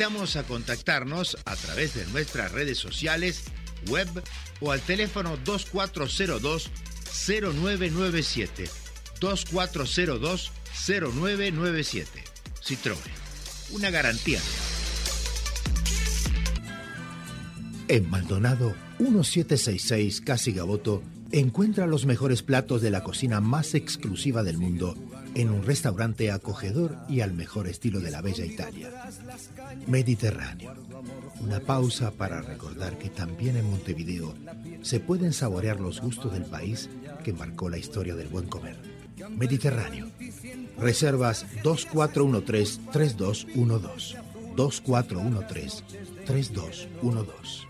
invitamos a contactarnos a través de nuestras redes sociales, web o al teléfono 2402 0997 2402 0997. Citroën, una garantía. En Maldonado 1766 Casi Gaboto encuentra los mejores platos de la cocina más exclusiva del mundo en un restaurante acogedor y al mejor estilo de la bella Italia. Mediterráneo. Una pausa para recordar que también en Montevideo se pueden saborear los gustos del país que marcó la historia del buen comer. Mediterráneo. Reservas 2413-3212. 2413-3212.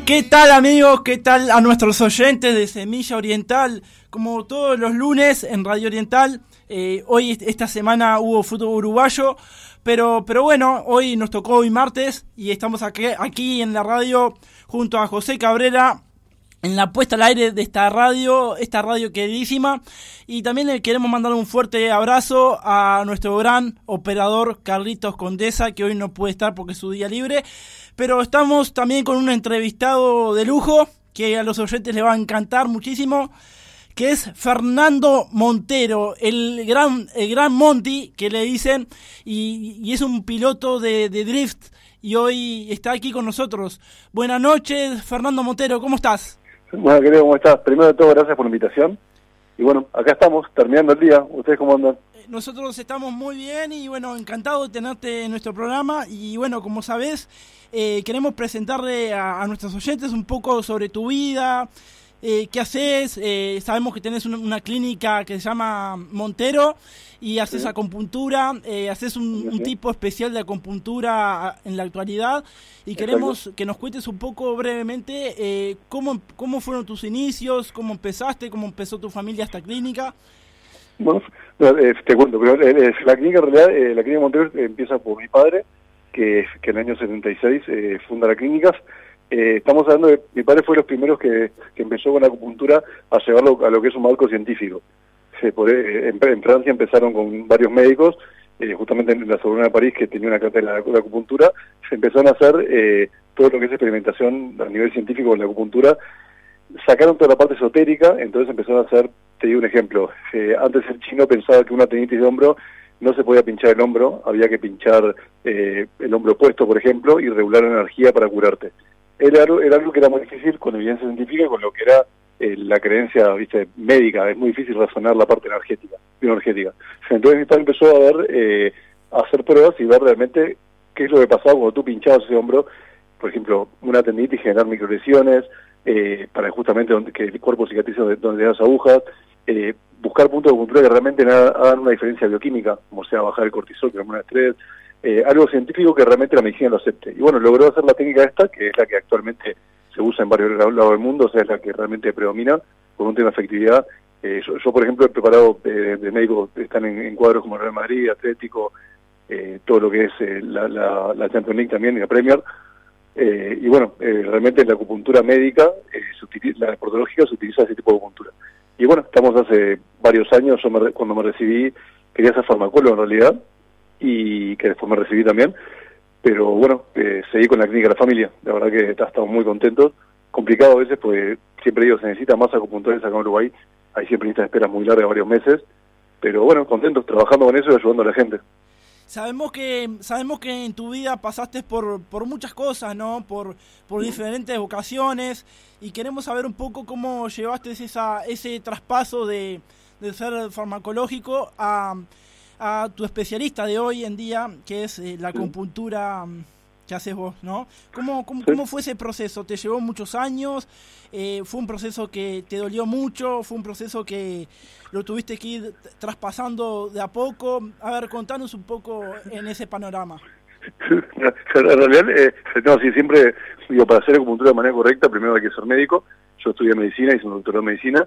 ¿Qué tal amigos? ¿Qué tal a nuestros oyentes de Semilla Oriental? Como todos los lunes en Radio Oriental, eh, hoy esta semana hubo fútbol uruguayo, pero, pero bueno, hoy nos tocó hoy martes y estamos aquí, aquí en la radio junto a José Cabrera en la puesta al aire de esta radio, esta radio queridísima. Y también le queremos mandar un fuerte abrazo a nuestro gran operador Carlitos Condesa, que hoy no puede estar porque es su día libre. Pero estamos también con un entrevistado de lujo, que a los oyentes le va a encantar muchísimo, que es Fernando Montero, el gran, el gran Monty, que le dicen, y, es un piloto de, de drift. Y hoy está aquí con nosotros. Buenas noches, Fernando Montero, ¿cómo estás? Bueno, querido, ¿cómo estás? Primero de todo, gracias por la invitación. Y bueno, acá estamos, terminando el día. ¿Ustedes cómo andan? Eh, nosotros estamos muy bien y bueno, encantado de tenerte en nuestro programa. Y bueno, como sabes, eh, queremos presentarle a, nuestros oyentes un poco sobre tu vida, eh, qué haces. sabemos que tenés una, clínica que se llama Montero y haces acupuntura, eh, haces un, tipo especial de acupuntura en la actualidad y queremos que nos cuentes un poco brevemente eh, cómo, cómo fueron tus inicios, cómo empezaste, cómo empezó tu familia esta clínica. Bueno, eh, te cuento, pero la clínica en realidad, la clínica Montero empieza por mi padre, que, que en el año 76 funda la clínica. Estamos hablando de, mi padre fue de los primeros que, que empezó con la acupuntura a llevarlo a lo que es un marco científico. Eh, en, Francia empezaron con varios médicos, eh, justamente en la Sorbona de París, que tenía una cátedra de, acupuntura, se empezaron a hacer eh, todo lo que es experimentación a nivel científico con la acupuntura, sacaron toda la parte esotérica, entonces empezaron a hacer, te digo un ejemplo, antes el chino pensaba que una tenitis de hombro no se podía pinchar el hombro, había que pinchar el hombro opuesto, por ejemplo, y regular la energía para curarte. Era, era algo que era muy difícil con evidencia científica, con lo que era eh, la creencia viste médica, es muy difícil razonar la parte energética, bioenergética. Entonces mi padre empezó a ver, eh, a hacer pruebas y ver realmente qué es lo que pasaba cuando tú pinchabas ese hombro, por ejemplo, una tendinitis generar microlesiones, eh, para justamente donde, que el cuerpo cicatrice donde, donde las agujas, eh, buscar puntos de acupuntura que realmente hagan una diferencia bioquímica, como sea bajar el cortisol, que es una estrés, eh, algo científico que realmente la medicina lo acepte. Y bueno, logró hacer la técnica esta, que es la que actualmente se usa en varios lados del mundo, o sea, es la que realmente predomina por un tema de efectividad. Eh, yo, por ejemplo, he preparado eh, de médicos que están en, cuadros como Real Madrid, Atlético, eh, todo lo que es la, la, la, Champions League también y la Premier. y bueno, realmente en la acupuntura médica, la portológica se utiliza ese tipo de acupuntura. Y bueno, estamos hace varios años, yo cuando me recibí, quería ser farmacólogo en realidad, y que después me recibí también, pero bueno, eh, seguí con la clínica de la familia, la verdad que estamos muy contentos, complicado a veces porque siempre digo, se necesita más acupuntores acá en Uruguay, hay siempre listas de esperas muy largas, varios meses, pero bueno, contentos, trabajando con eso y ayudando a la gente. Sabemos que sabemos que en tu vida pasaste por, por muchas cosas, ¿no? Por, por diferentes ocasiones y queremos saber un poco cómo llevaste esa, ese traspaso de, de ser farmacológico a, a tu especialista de hoy en día, que es eh, la acupuntura, que haces vos, ¿no? ¿Cómo, cómo, fue ese proceso? ¿Te llevó muchos años? Eh, ¿Fue un proceso que te dolió mucho? ¿Fue un proceso que lo tuviste que ir traspasando de a poco? A ver, contanos un poco en ese panorama. en realidad, eh, no, sí, siempre, digo, para hacer acupuntura de manera correcta, primero hay que ser médico. Yo estudié medicina, hice un doctorado en medicina,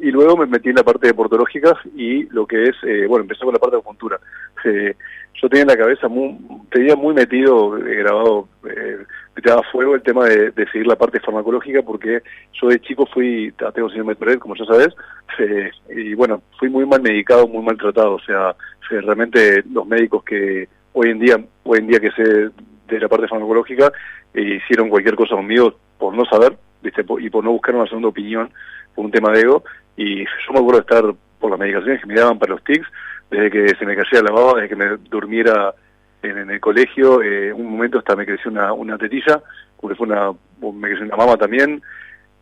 y luego me metí en la parte de portológicas y lo que es, eh, bueno, empezó con la parte de acupuntura. Eh, yo tenía en la cabeza, muy, tenía muy metido, eh, grabado, eh, me daba fuego el tema de, seguir la parte farmacológica porque yo de chico fui, tengo síndrome de como ya sabes, eh, y bueno, fui muy mal medicado, muy mal tratado, o sea, realmente los médicos que hoy en día, hoy en día que sé de la parte farmacológica, hicieron cualquier cosa conmigo por no saber, ¿viste? y por no buscar una segunda opinión, por un tema de ego, y yo me acuerdo de estar por las medicaciones que me daban para los tics, desde que se me caía la baba, desde que me durmiera en, el colegio, eh, un momento hasta me creció una, una tetilla, porque fue una, me creció una mama también,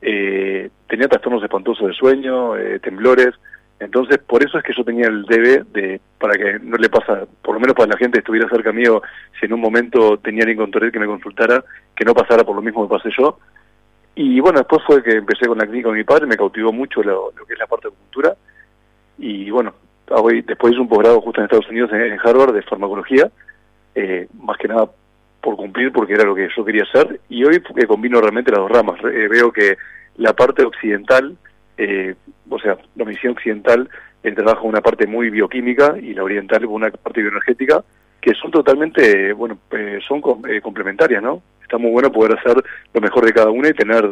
eh, tenía trastornos espantosos de sueño, eh, temblores, entonces por eso es que yo tenía el debe de, para que no le pasa, por lo menos para la gente que estuviera cerca mío, si en un momento tenía alguien con que me consultara, que no pasara por lo mismo que pasé yo. Y bueno, después fue que empecé con la clínica de mi padre, me cautivó mucho lo, que es la parte de cultura. Y bueno, después hice un posgrado justo en Estados Unidos, en, Harvard, de farmacología, eh, más que nada por cumplir, porque era lo que yo quería hacer, y hoy que combino realmente las dos ramas. Eh, veo que la parte occidental, eh, o sea, la medicina occidental trabaja una parte muy bioquímica y la oriental con una parte bioenergética, que son totalmente, bueno, son complementarias, ¿no? Está muy bueno poder hacer lo mejor de cada una y tener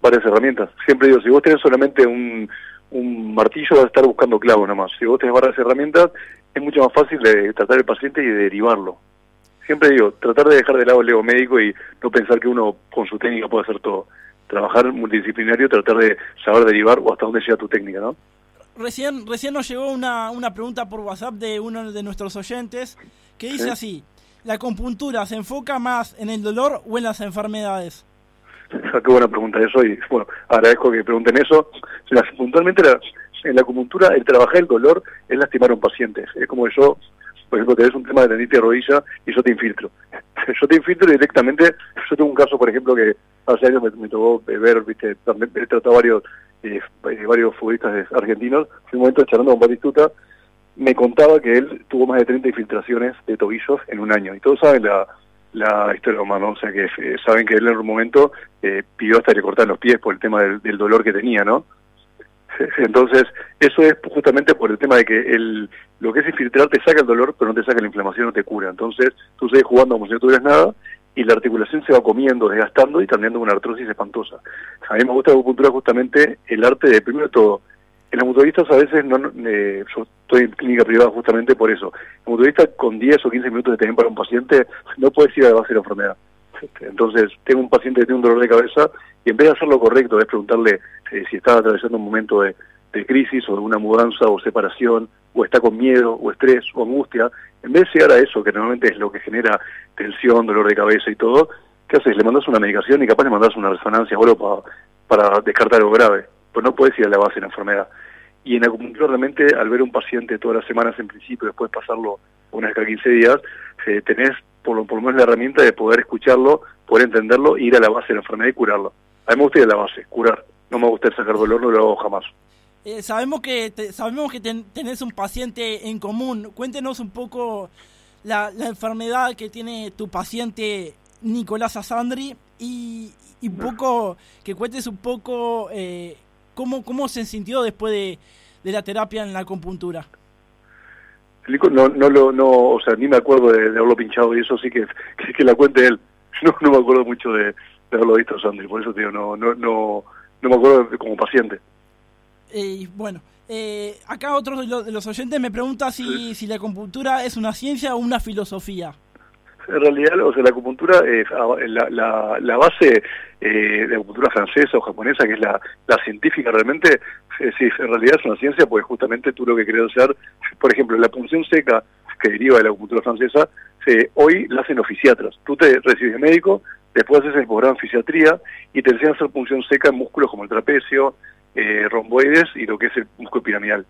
varias herramientas. Siempre digo, si vos tenés solamente un, un martillo vas a estar buscando clavos nada más. Si vos tenés varias herramientas, es mucho más fácil de tratar al paciente y de derivarlo. Siempre digo, tratar de dejar de lado el ego médico y no pensar que uno con su técnica puede hacer todo. Trabajar multidisciplinario, tratar de saber derivar o hasta dónde llega tu técnica, ¿no? Recién, recién nos llegó una, una pregunta por WhatsApp de uno de nuestros oyentes que dice así, ¿la acupuntura se enfoca más en el dolor o en las enfermedades? Qué buena pregunta eso y bueno, agradezco que pregunten eso. Puntualmente en la acupuntura el trabajar el dolor es lastimar a un paciente. Es como yo, por ejemplo, tenés un tema de tendinitis de rodilla y yo te infiltro. Yo te infiltro directamente, yo tengo un caso, por ejemplo, que hace años me, tocó ver, viste, también he tratado varios, eh, varios futbolistas argentinos, fui un momento charlando con Batistuta, me contaba que él tuvo más de 30 infiltraciones de tobillos en un año. Y todos saben la, la historia humana, o sea que eh, saben que él en un momento eh, pidió hasta que le cortaran los pies por el tema del, dolor que tenía, ¿no? Entonces, eso es justamente por el tema de que el, lo que es infiltrar te saca el dolor, pero no te saca la inflamación, no te cura. Entonces, tú sigues jugando como si no tuvieras nada y la articulación se va comiendo, desgastando y también una artrosis espantosa. A mí me gusta la acupuntura justamente el arte de, primero todo, en los mutualistas a veces, no, eh, yo estoy en clínica privada justamente por eso, el mutualista con 10 o 15 minutos de tener para un paciente no puedes ir a la base de la enfermedad. Entonces, tengo un paciente que tiene un dolor de cabeza y en vez de hacer lo correcto, es preguntarle eh, si está atravesando un momento de, crisis o de una mudanza o separación, o está con miedo o estrés o angustia, en vez de llegar a eso, que normalmente es lo que genera tensión, dolor de cabeza y todo, ¿qué haces? Le mandas una medicación y capaz le mandas una resonancia o para, para descartar algo grave pues no puedes ir a la base de la enfermedad. Y en acupuntura realmente al ver un paciente todas las semanas en principio, después pasarlo una vez cada 15 días, eh, tenés por lo, por lo menos la herramienta de poder escucharlo, poder entenderlo, ir a la base de la enfermedad y curarlo. A mí me gusta ir a la base, curar. No me gusta sacar dolor, no lo hago jamás. Eh, sabemos que sabemos que tenés un paciente en común. Cuéntenos un poco la, la enfermedad que tiene tu paciente Nicolás Asandri y, y un poco que cuentes un poco eh, ¿Cómo, cómo se sintió después de, de la terapia en la acupuntura? No, no, lo, no, o sea, ni me acuerdo de, haberlo pinchado y eso sí que, que, la cuente él. No, no me acuerdo mucho de, haberlo visto, Sandri, por eso digo, no, no, no, no me acuerdo como paciente. Eh, bueno, eh, acá otro de los, oyentes me pregunta si, si la acupuntura es una ciencia o una filosofía. En realidad, o sea, la acupuntura, es la, la, la, base eh, de acupuntura francesa o japonesa, que es la, la científica realmente, eh, sí, en realidad es una ciencia, pues justamente tú lo que querés hacer, por ejemplo, la punción seca que deriva de la acupuntura francesa, hoy la hacen oficiatras. Tú te recibes de médico, después haces el posgrado en fisiatría y te enseñan a hacer punción seca en músculos como el trapecio, eh, romboides y lo que es el músculo piramidal.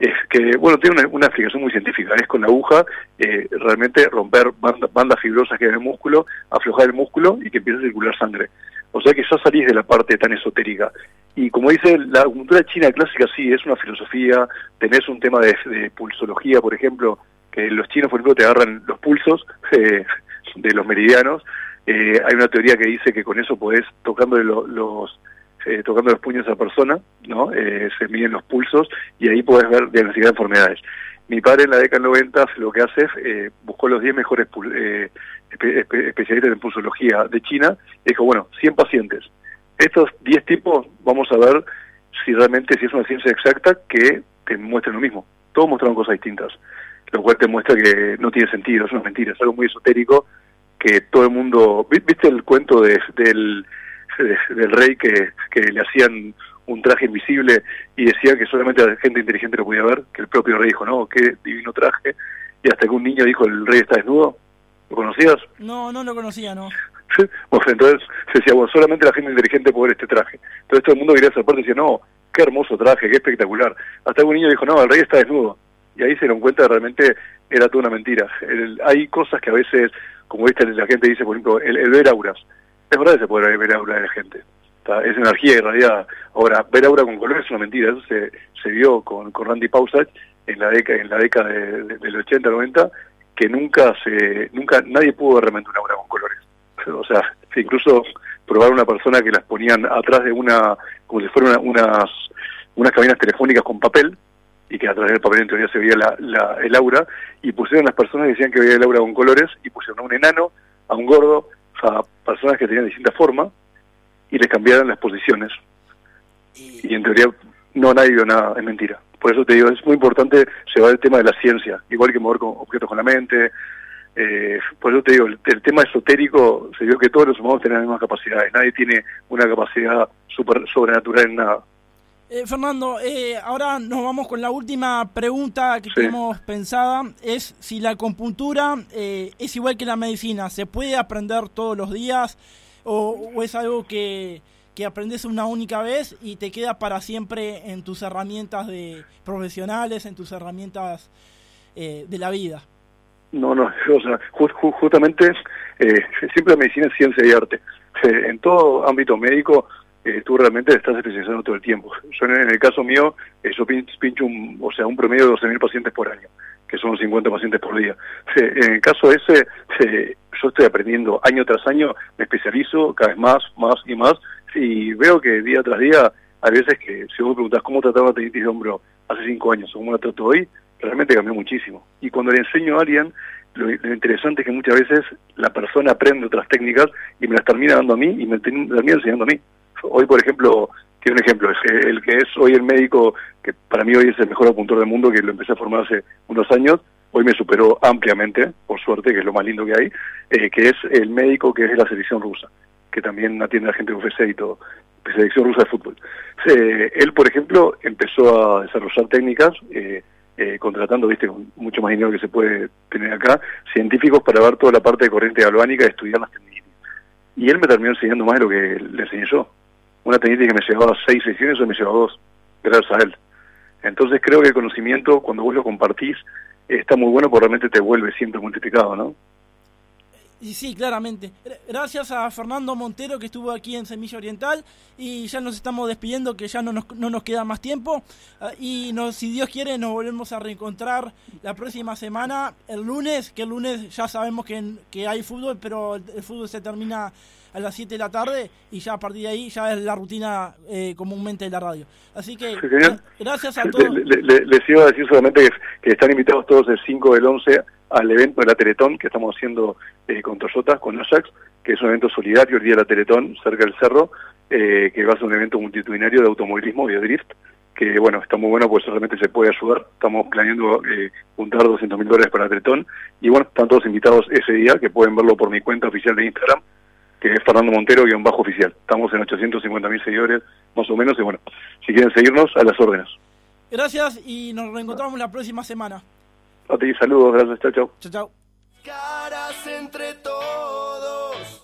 es que, bueno, tiene una, explicación muy científica, es con la aguja eh, realmente romper bandas fibrosas que hay en el músculo, aflojar el músculo y que empiece a circular sangre. O sea que ya salís de la parte tan esotérica. Y como dice, la acupuntura china clásica sí, es una filosofía, tenés un tema de, pulsología, por ejemplo, que los chinos, por ejemplo, te agarran los pulsos eh, de los meridianos. Eh, hay una teoría que dice que con eso podés, tocando los eh, tocando los puños a persona, ¿no? Eh, se miden los pulsos y ahí puedes ver diagnosticar enfermedades. Mi padre en la década del 90 lo que hace es eh, buscó los 10 mejores especialistas en pulsología de China y dijo, bueno, 100 pacientes. Estos 10 tipos vamos a ver si realmente si es una ciencia exacta que te muestren lo mismo. Todos mostraron cosas distintas, lo cual te muestra que no tiene sentido, es una mentira, es algo muy esotérico que todo el mundo... ¿Viste el cuento de, del del rey que, que le hacían un traje invisible y decía que solamente la gente inteligente lo podía ver, que el propio rey dijo, no, qué divino traje, y hasta que un niño dijo, el rey está desnudo, ¿lo conocías? No, no lo conocía, no. bueno, entonces se decía, bueno, solamente la gente inteligente puede ver este traje. Entonces todo el mundo quería esa parte y decía, no, qué hermoso traje, qué espectacular. Hasta que un niño dijo, no, el rey está desnudo. Y ahí se dieron cuenta que realmente era toda una mentira. hay cosas que a veces, como viste, la gente dice, por ejemplo, el ver auras es verdad que se puede ver aura de la gente. Es energía irradiada. Ahora, ver aura con colores es una mentira. Eso se, se vio con, con Randy Pausach en la década, en la década de, del 80, 90, que nunca se, nunca, nadie pudo ver realmente una aura con colores. O sea, incluso probar una persona que las ponían atrás de una, como si fueran unas, unas cabinas telefónicas con papel, y que a través del papel en teoría se veía la, la, el aura, y pusieron las personas que decían que veía el aura con colores, y pusieron a un enano, a un gordo, a personas que tenían distintas formas y les cambiaron las posiciones. Y en teoría no nadie vio nada, es mentira. Por eso te digo, es muy importante llevar el tema de la ciencia, igual que mover con objetos con la mente. Eh, por eso te digo, el, tema esotérico se vio que todos los humanos tienen las mismas capacidades, nadie tiene una capacidad super, sobrenatural en nada. Eh, Fernando, eh, ahora nos vamos con la última pregunta que tenemos pensada. Es si la acupuntura eh, es igual que la medicina. ¿Se puede aprender todos los días o, es algo que, que, aprendes una única vez y te queda para siempre en tus herramientas de profesionales, en tus herramientas de la vida? No, no, o sea, justamente siempre la medicina es ciencia y arte. en todo ámbito médico eh, tú realmente estás especializando todo el tiempo. Yo en, el caso mío, eh, yo pincho un, o sea, un promedio de 12.000 pacientes por año, que son 50 pacientes por día. en el caso ese, yo estoy aprendiendo año tras año, me especializo cada vez más, más y más, y veo que día tras día, hay veces que si vos me preguntás cómo trataba la tenitis de hombro hace cinco años o cómo la trato hoy, realmente cambió muchísimo. Y cuando le enseño a alguien, lo, interesante es que muchas veces la persona aprende otras técnicas y me las termina dando a mí y me termina enseñando a mí. Hoy, por ejemplo, tiene un ejemplo, es el que es hoy el médico, que para mí hoy es el mejor apuntor del mundo, que lo empecé a formar hace unos años, hoy me superó ampliamente, por suerte, que es lo más lindo que hay, eh, que es el médico que es de la selección rusa, que también atiende a gente de UFC y todo, selección rusa de fútbol. Eh, él, por ejemplo, empezó a desarrollar técnicas, eh, contratando, viste, con mucho más dinero que se puede tener acá, científicos para ver toda la parte de corriente galvánica y estudiar las técnicas. Y él me terminó enseñando más de lo que le enseñé yo una teniente que me llevaba seis sesiones o me llevaba dos, gracias a él. Entonces creo que el conocimiento, cuando vos lo compartís, está muy bueno porque realmente te vuelve siempre multiplicado, ¿no? Y sí, claramente. Gracias a Fernando Montero que estuvo aquí en Semilla Oriental y ya nos estamos despidiendo que ya no nos, no nos queda más tiempo ah, y nos, si Dios quiere nos volvemos a reencontrar la próxima semana, el lunes, que el lunes ya sabemos que, que hay fútbol, pero el fútbol se termina a las 7 de la tarde y ya a partir de ahí ya es la rutina eh, comúnmente de la radio. Así que gracias a todos. les iba a decir solamente que, están invitados todos el 5 del 11 al evento de la Teletón que estamos haciendo eh, con Toyota, con Ajax, que es un evento solidario el día de la Teletón, cerca del cerro, eh, que va a ser un evento multitudinario de automovilismo y de drift, que bueno, está muy bueno porque realmente se puede ayudar. Estamos planeando eh, juntar 200 mil dólares para la Teletón y bueno, están todos invitados ese día, que pueden verlo por mi cuenta oficial de Instagram, que es Fernando Montero, guion bajo oficial. Estamos en 850 mil seguidores, más o menos, y bueno, si quieren seguirnos, a las órdenes. Gracias y nos reencontramos la próxima semana. A ti, saludos, gracias, chao, chao. Chao, chao. Caras entre todos.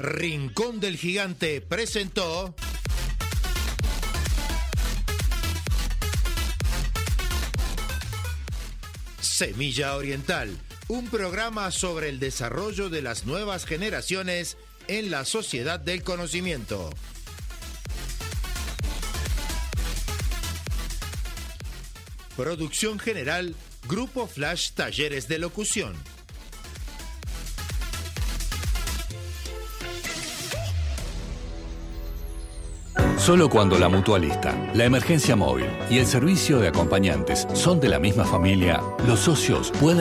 Rincón del Gigante presentó... Semilla Oriental, un programa sobre el desarrollo de las nuevas generaciones en la sociedad del conocimiento. Producción general, Grupo Flash Talleres de Locución. Solo cuando la mutualista, la emergencia móvil y el servicio de acompañantes son de la misma familia, los socios pueden